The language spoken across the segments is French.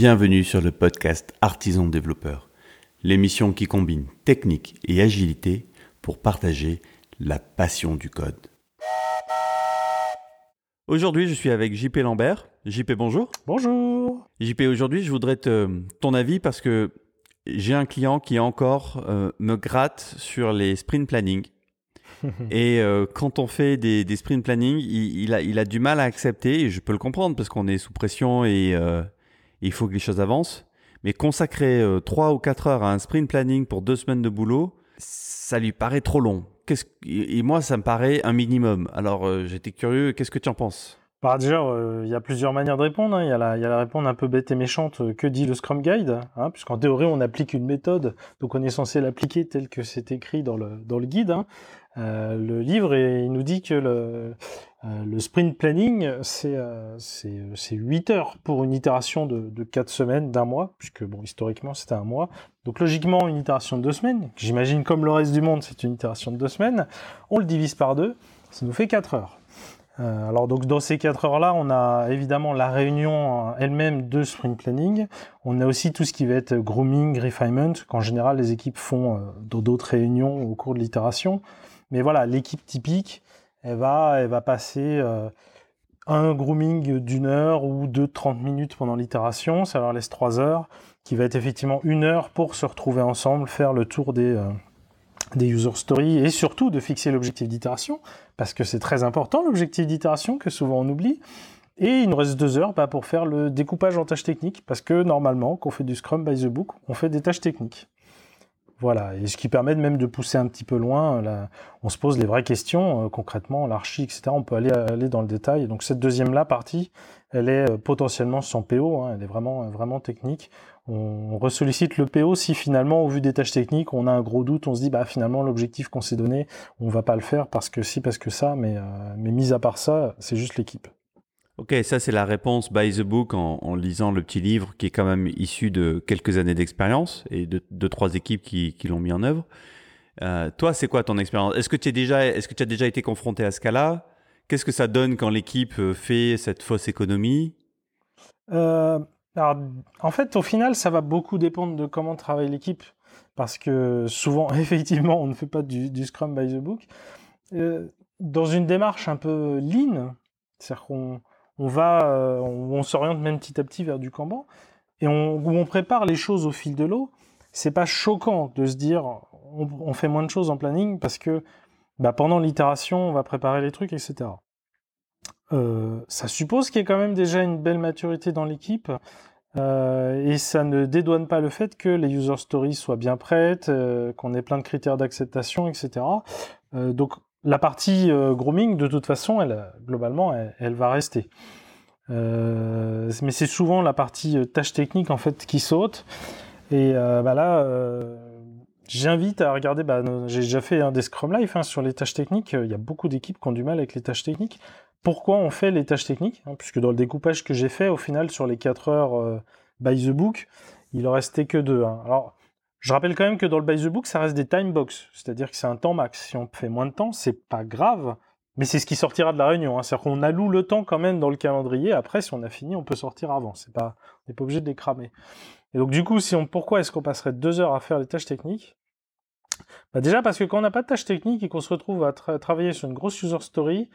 Bienvenue sur le podcast Artisan Développeur, l'émission qui combine technique et agilité pour partager la passion du code. Aujourd'hui, je suis avec JP Lambert. JP, bonjour. Bonjour. JP, aujourd'hui, je voudrais te, ton avis parce que j'ai un client qui encore euh, me gratte sur les sprint planning. et euh, quand on fait des, des sprint planning, il, a, il, a, du mal à accepter, et je peux le comprendre parce qu'on est sous pression et euh, il faut que les choses avancent. Mais consacrer 3 ou 4 heures à un sprint planning pour deux semaines de boulot, ça lui paraît trop long. Et moi, ça me paraît un minimum. Alors, j'étais curieux, qu'est-ce que tu en penses? Bah déjà, euh, il y a plusieurs manières de répondre. Hein. Il y, a la, réponse un peu bête et méchante. Euh, que dit le Scrum Guide hein, Puisqu'en théorie, on applique une méthode, donc on est censé l'appliquer tel que c'est écrit dans le, dans le guide. Hein. Euh, le livre, et il nous dit que le, euh, sprint planning, c'est euh, 8 heures pour une itération de, de 4 semaines, d'un mois, puisque bon, historiquement, c'était un mois. Donc logiquement, une itération de 2 semaines, j'imagine comme le reste du monde, c'est une itération de 2 semaines, on le divise par 2, ça nous fait 4 heures. Euh, alors donc dans ces quatre heures-là, on a évidemment la réunion elle-même de sprint planning. On a aussi tout ce qui va être grooming, refinement, qu'en général les équipes font euh, dans d'autres réunions au cours de l'itération. Mais voilà, l'équipe typique, elle va, elle va passer euh, un grooming d'une heure ou de 30 minutes pendant l'itération, ça leur laisse trois heures, qui va être effectivement une heure pour se retrouver ensemble, faire le tour des des user stories et surtout de fixer l'objectif d'itération, parce que c'est très important l'objectif d'itération que souvent on oublie. Et il nous reste deux heures bah, pour faire le découpage en tâches techniques, parce que normalement, quand on fait du Scrum by the Book, on fait des tâches techniques. Voilà, et ce qui permet même de pousser un petit peu loin, là, on se pose les vraies questions, euh, concrètement, l'archi, etc. On peut aller, aller dans le détail. Donc cette deuxième là partie, elle est euh, potentiellement sans PO, hein, elle est vraiment, vraiment technique on ressollicite le PO si finalement, au vu des tâches techniques, on a un gros doute, on se dit bah finalement l'objectif qu'on s'est donné, on va pas le faire parce que si, parce que ça, mais, euh, mais mis à part ça, c'est juste l'équipe. Ok, ça c'est la réponse by the book en, lisant le petit livre qui est quand même issu de quelques années d'expérience et de trois équipes qui, l'ont mis en œuvre. Euh, toi, c'est quoi ton expérience? Est-ce que tu as déjà été confronté à ce cas-là? Qu'est-ce que ça donne quand l'équipe fait cette fausse économie? Euh, alors, en fait, au final, ça va beaucoup dépendre de comment travaille l'équipe. Parce que souvent, effectivement, on ne fait pas du, Scrum by the Book. Euh, dans une démarche un peu lean, c'est-à-dire qu'on on va, euh, on, s'oriente même petit à petit vers du Kanban, et on, prépare les choses au fil de l'eau, c'est pas choquant de se dire on, fait moins de choses en planning parce que bah, pendant l'itération, on va préparer les trucs, etc. Euh, ça suppose qu'il y ait quand même déjà une belle maturité dans l'équipe. Euh, et ça ne dédouane pas le fait que les user stories soient bien prêtes, qu'on ait plein de critères d'acceptation, etc. Donc la partie grooming, de toute façon, elle, globalement, elle, va rester. mais c'est souvent la partie tâche technique en fait qui saute. Et bah là, j'invite à regarder. Bah, j'ai déjà fait un des Scrum Life hein, sur les tâches techniques. Il y a beaucoup d'équipes qui ont du mal avec les tâches techniques pourquoi on fait les tâches techniques, hein, puisque dans le découpage que j'ai fait, au final, sur les 4 heures euh, by the book, il en restait que 2. Hein. Alors, je rappelle quand même que dans le by the book, ça reste des time box, c'est-à-dire que c'est un temps max. Si on fait moins de temps, c'est pas grave, mais c'est ce qui sortira de la réunion. Hein. C'est-à-dire qu'on alloue le temps quand même dans le calendrier. Après, si on a fini, on peut sortir avant. On n'est pas obligé de les cramer. Et donc, du coup, pourquoi est-ce qu'on passerait deux heures à faire les tâches techniques? Bah Déjà parce que quand on n'a pas de tâches techniques et qu'on se retrouve à travailler sur une grosse user story,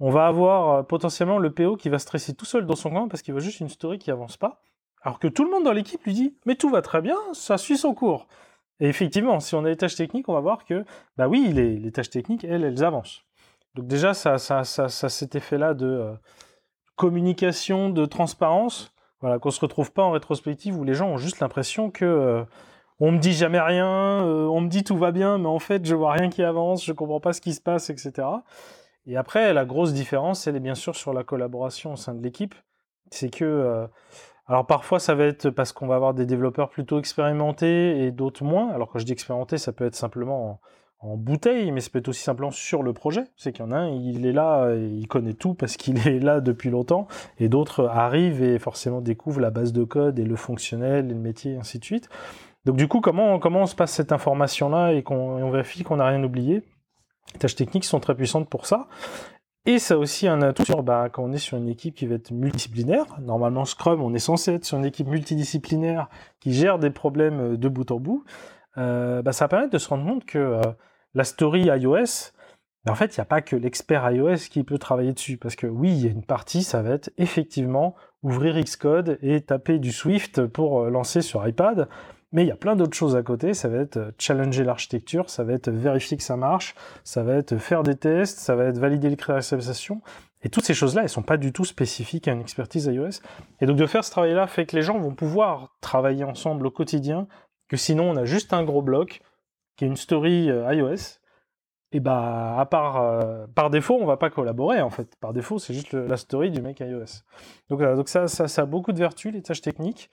on va avoir euh, potentiellement le PO qui va stresser tout seul dans son coin parce qu'il veut juste une story qui avance pas. Alors que tout le monde dans l'équipe lui dit mais tout va très bien, ça suit son cours. Et effectivement, si on a les tâches techniques, on va voir que bah oui, les, tâches techniques, elles, elles avancent. Donc déjà, ça, ça, ça, cet effet-là de euh, communication, de transparence, voilà, qu'on se retrouve pas en rétrospective où les gens ont juste l'impression que euh, on me dit jamais rien, on me dit tout va bien, mais en fait je vois rien qui avance, je comprends pas ce qui se passe, etc. Et après, la grosse différence, elle est bien sûr sur la collaboration au sein de l'équipe. C'est que, euh, alors parfois, ça va être parce qu'on va avoir des développeurs plutôt expérimentés et d'autres moins. Alors quand je dis expérimenté, ça peut être simplement en, bouteille, mais ça peut être aussi simplement sur le projet. C'est qu'il y en a un, il est là, il connaît tout parce qu'il est là depuis longtemps, et d'autres arrivent et forcément découvrent la base de code et le fonctionnel, et le métier, et ainsi de suite. Donc du coup, comment, comment on se passe cette information-là et qu'on vérifie qu'on n'a rien oublié? Les tâches techniques sont très puissantes pour ça. Et ça aussi un atout sur, bah, quand on est sur une équipe qui va être multidisciplinaire. Normalement, Scrum, on est censé être sur une équipe multidisciplinaire qui gère des problèmes de bout en bout. Euh, bah, ça va permettre de se rendre compte que euh, la story iOS, bah, en fait, il n'y a pas que l'expert iOS qui peut travailler dessus. Parce que oui, il y a une partie, ça va être effectivement ouvrir Xcode et taper du Swift pour euh, lancer sur iPad. Mais il y a plein d'autres choses à côté. Ça va être challenger l'architecture, ça va être vérifier que ça marche, ça va être faire des tests, ça va être valider les critères Et toutes ces choses-là, elles sont pas du tout spécifiques à une expertise iOS. Et donc de faire ce travail-là fait que les gens vont pouvoir travailler ensemble au quotidien que sinon on a juste un gros bloc qui est une story euh, iOS. Et bah, à part euh, par défaut, on va pas collaborer en fait. Par défaut, c'est juste la story du mec iOS. Donc, donc ça, ça, a beaucoup de vertus, les tâches techniques.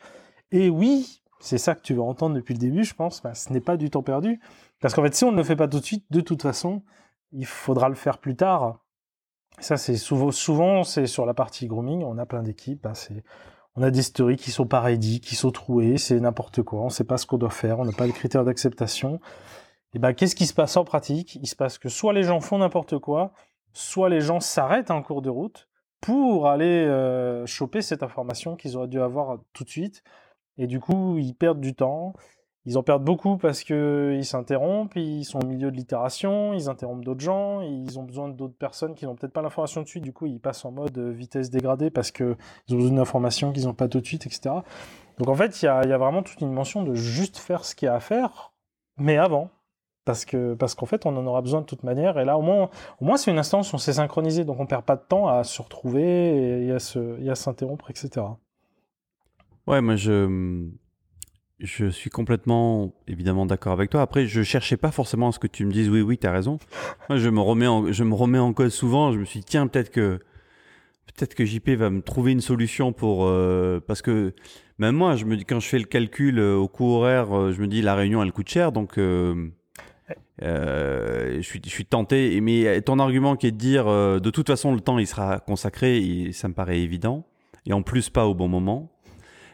Et oui, c'est ça que tu veux entendre depuis le début, je pense. Bah, ce n'est pas du temps perdu. Parce qu'en fait, si on ne le fait pas tout de suite, de toute façon, il faudra le faire plus tard. Ça, c'est souvent, souvent c'est sur la partie grooming. On a plein d'équipes. Bah, c'est on a des stories qui sont pas ready, qui sont trouées, c'est n'importe quoi, on sait pas ce qu'on doit faire, on n'a pas les critères d'acceptation. Et ben, qu'est-ce qui se passe en pratique? Il se passe que soit les gens font n'importe quoi, soit les gens s'arrêtent en cours de route pour aller euh, choper cette information qu'ils auraient dû avoir tout de suite. Et du coup, ils perdent du temps, ils en perdent beaucoup parce qu'ils s'interrompent, ils sont au milieu de l'itération, ils interrompent d'autres gens, ils ont besoin d'autres personnes qui n'ont peut-être pas l'information de suite, du coup ils passent en mode euh, vitesse dégradée parce qu'ils ont besoin d'informations qu'ils n'ont pas tout de suite, etc. Donc en fait, il y a, vraiment toute une mention de juste faire ce qu'il y a à faire, mais avant. Parce que parce qu'en fait, on en aura besoin de toute manière. Et là, au moins, au moins c'est une instance où on s'est synchronisé, donc on perd pas de temps à se retrouver et à s'interrompre, etc. Ouais, moi je je suis complètement, évidemment, d'accord avec toi. Après, je cherchais pas forcément à ce que tu me dises oui, oui, tu as raison. Moi, je me remets en, je me remets en cause souvent. Je me suis dit, tiens, peut-être que, peut-être que JP va me trouver une solution pour, euh, parce que même moi, je me dis, quand je fais le calcul euh, au coût horaire, euh, je me dis, la réunion, elle coûte cher, donc, je suis, je suis tenté. Mais ton argument qui est de dire, de toute façon, le temps, il sera consacré, ça me paraît évident. Et en plus, pas au bon moment.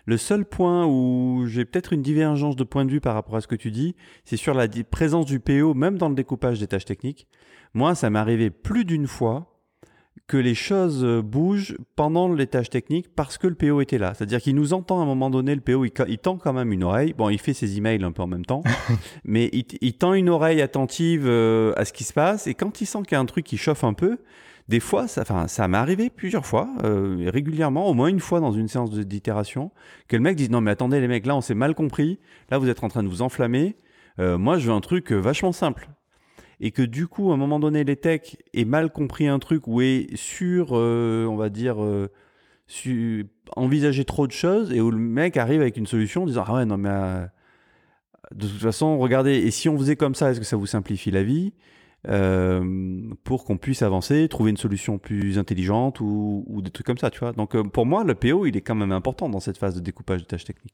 Le seul point où j'ai peut-être une divergence de point de vue par rapport à ce que tu dis, c'est sur la présence du PO, même dans le découpage des tâches techniques. Moi, ça m'est arrivé plus d'une fois que les choses bougent pendant les tâches techniques parce que le PO était là. C'est-à-dire qu'il nous entend à un moment donné, le PO, il, tend quand même une oreille. Bon, il fait ses emails un peu en même temps, mais il, tend une oreille attentive euh, à ce qui se passe. Et quand il sent qu'il y a un truc qui chauffe un peu, des fois, ça, ça m'est arrivé plusieurs fois, euh, régulièrement, au moins une fois dans une séance d'itération, que le mec dise non mais attendez les mecs, là on s'est mal compris, là vous êtes en train de vous enflammer, euh, moi je veux un truc euh, vachement simple. Et que du coup, à un moment donné, les techs aient mal compris un truc ou est sur, on va dire, envisager trop de choses et où le mec arrive avec une solution en disant ah ouais non mais de toute façon regardez et si on faisait comme ça est-ce que ça vous simplifie la vie? Euh, pour qu'on puisse avancer, trouver une solution plus intelligente ou, des trucs comme ça, tu vois. Donc euh, pour moi, le PO, il est quand même important dans cette phase de découpage de tâches techniques.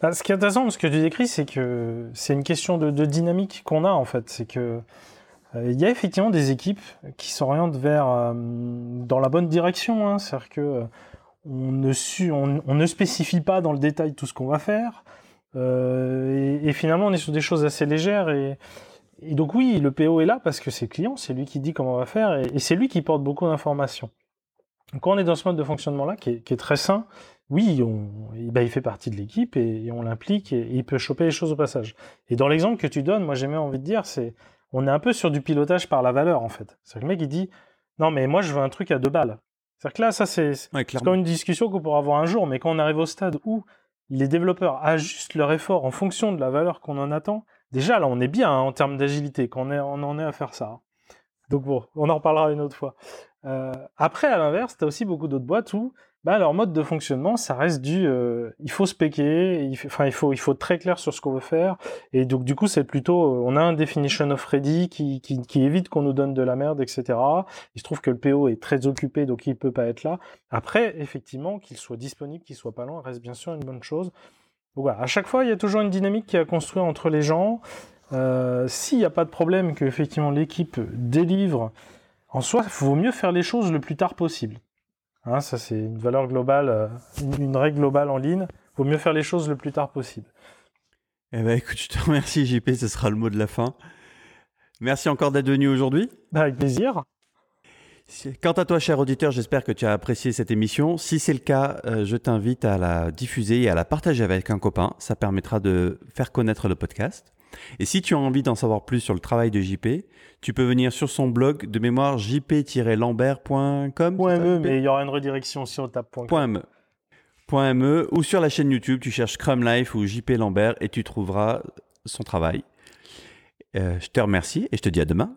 Bah, ce qui est intéressant, ce que tu décris, c'est que c'est une question de, dynamique qu'on a en fait. C'est que euh, il y a effectivement des équipes qui s'orientent vers dans la bonne direction. Hein. C'est-à-dire que on ne, spécifie pas dans le détail tout ce qu'on va faire. Et, et, finalement, on est sur des choses assez légères et, et donc oui, le PO est là parce que c'est le client, c'est lui qui dit comment on va faire et, c'est lui qui porte beaucoup d'informations. Quand on est dans ce mode de fonctionnement-là, qui, est, très sain, oui, on, ben, il fait partie de l'équipe et, on l'implique et, il peut choper les choses au passage. Et dans l'exemple que tu donnes, moi j'ai même envie de dire, c'est on est un peu sur du pilotage par la valeur en fait. C'est le mec qui dit non mais moi je veux un truc à deux balles. C'est-à-dire que là ça c'est comme une discussion qu'on pourra avoir un jour, mais quand on arrive au stade où les développeurs ajustent leur effort en fonction de la valeur qu'on en attend, Déjà, là, on est bien hein, en termes d'agilité, quand on, en est à faire ça. Hein. Donc bon, on en reparlera une autre fois. Euh, après, à l'inverse, tu as aussi beaucoup d'autres boîtes où bah, leur mode de fonctionnement, ça reste du euh, il faut spéquer, il, il, faut, il faut être très clair sur ce qu'on veut faire. Et donc, du coup, c'est plutôt euh, on a un definition of ready qui, qui, qui évite qu'on nous donne de la merde, etc. Il se trouve que le PO est très occupé, donc il peut pas être là. Après, effectivement, qu'il soit disponible, qu'il soit pas loin, reste bien sûr une bonne chose voilà, à chaque fois, il y a toujours une dynamique qui est à construire entre les gens. Euh, s'il n'y a pas de problème que effectivement l'équipe délivre, en soi, il vaut mieux faire les choses le plus tard possible. Hein, ça, c'est une valeur globale, euh, une, règle globale en ligne. Il vaut mieux faire les choses le plus tard possible. Eh ben, écoute, je te remercie, JP. Ce sera le mot de la fin. Merci encore d'être venu aujourd'hui. Avec plaisir. Quant à toi, cher auditeur, j'espère que tu as apprécié cette émission. Si c'est le cas, euh, je t'invite à la diffuser et à la partager avec un copain. Ça permettra de faire connaître le podcast. Et si tu as envie d'en savoir plus sur le travail de JP, tu peux venir sur son blog de mémoire jp-lambert.com. .me, mais il y aura une redirection si on tape .me. .me ou sur la chaîne YouTube, tu cherches Scrum Life ou JP Lambert et tu trouveras son travail. Euh, je te remercie et je te dis à demain.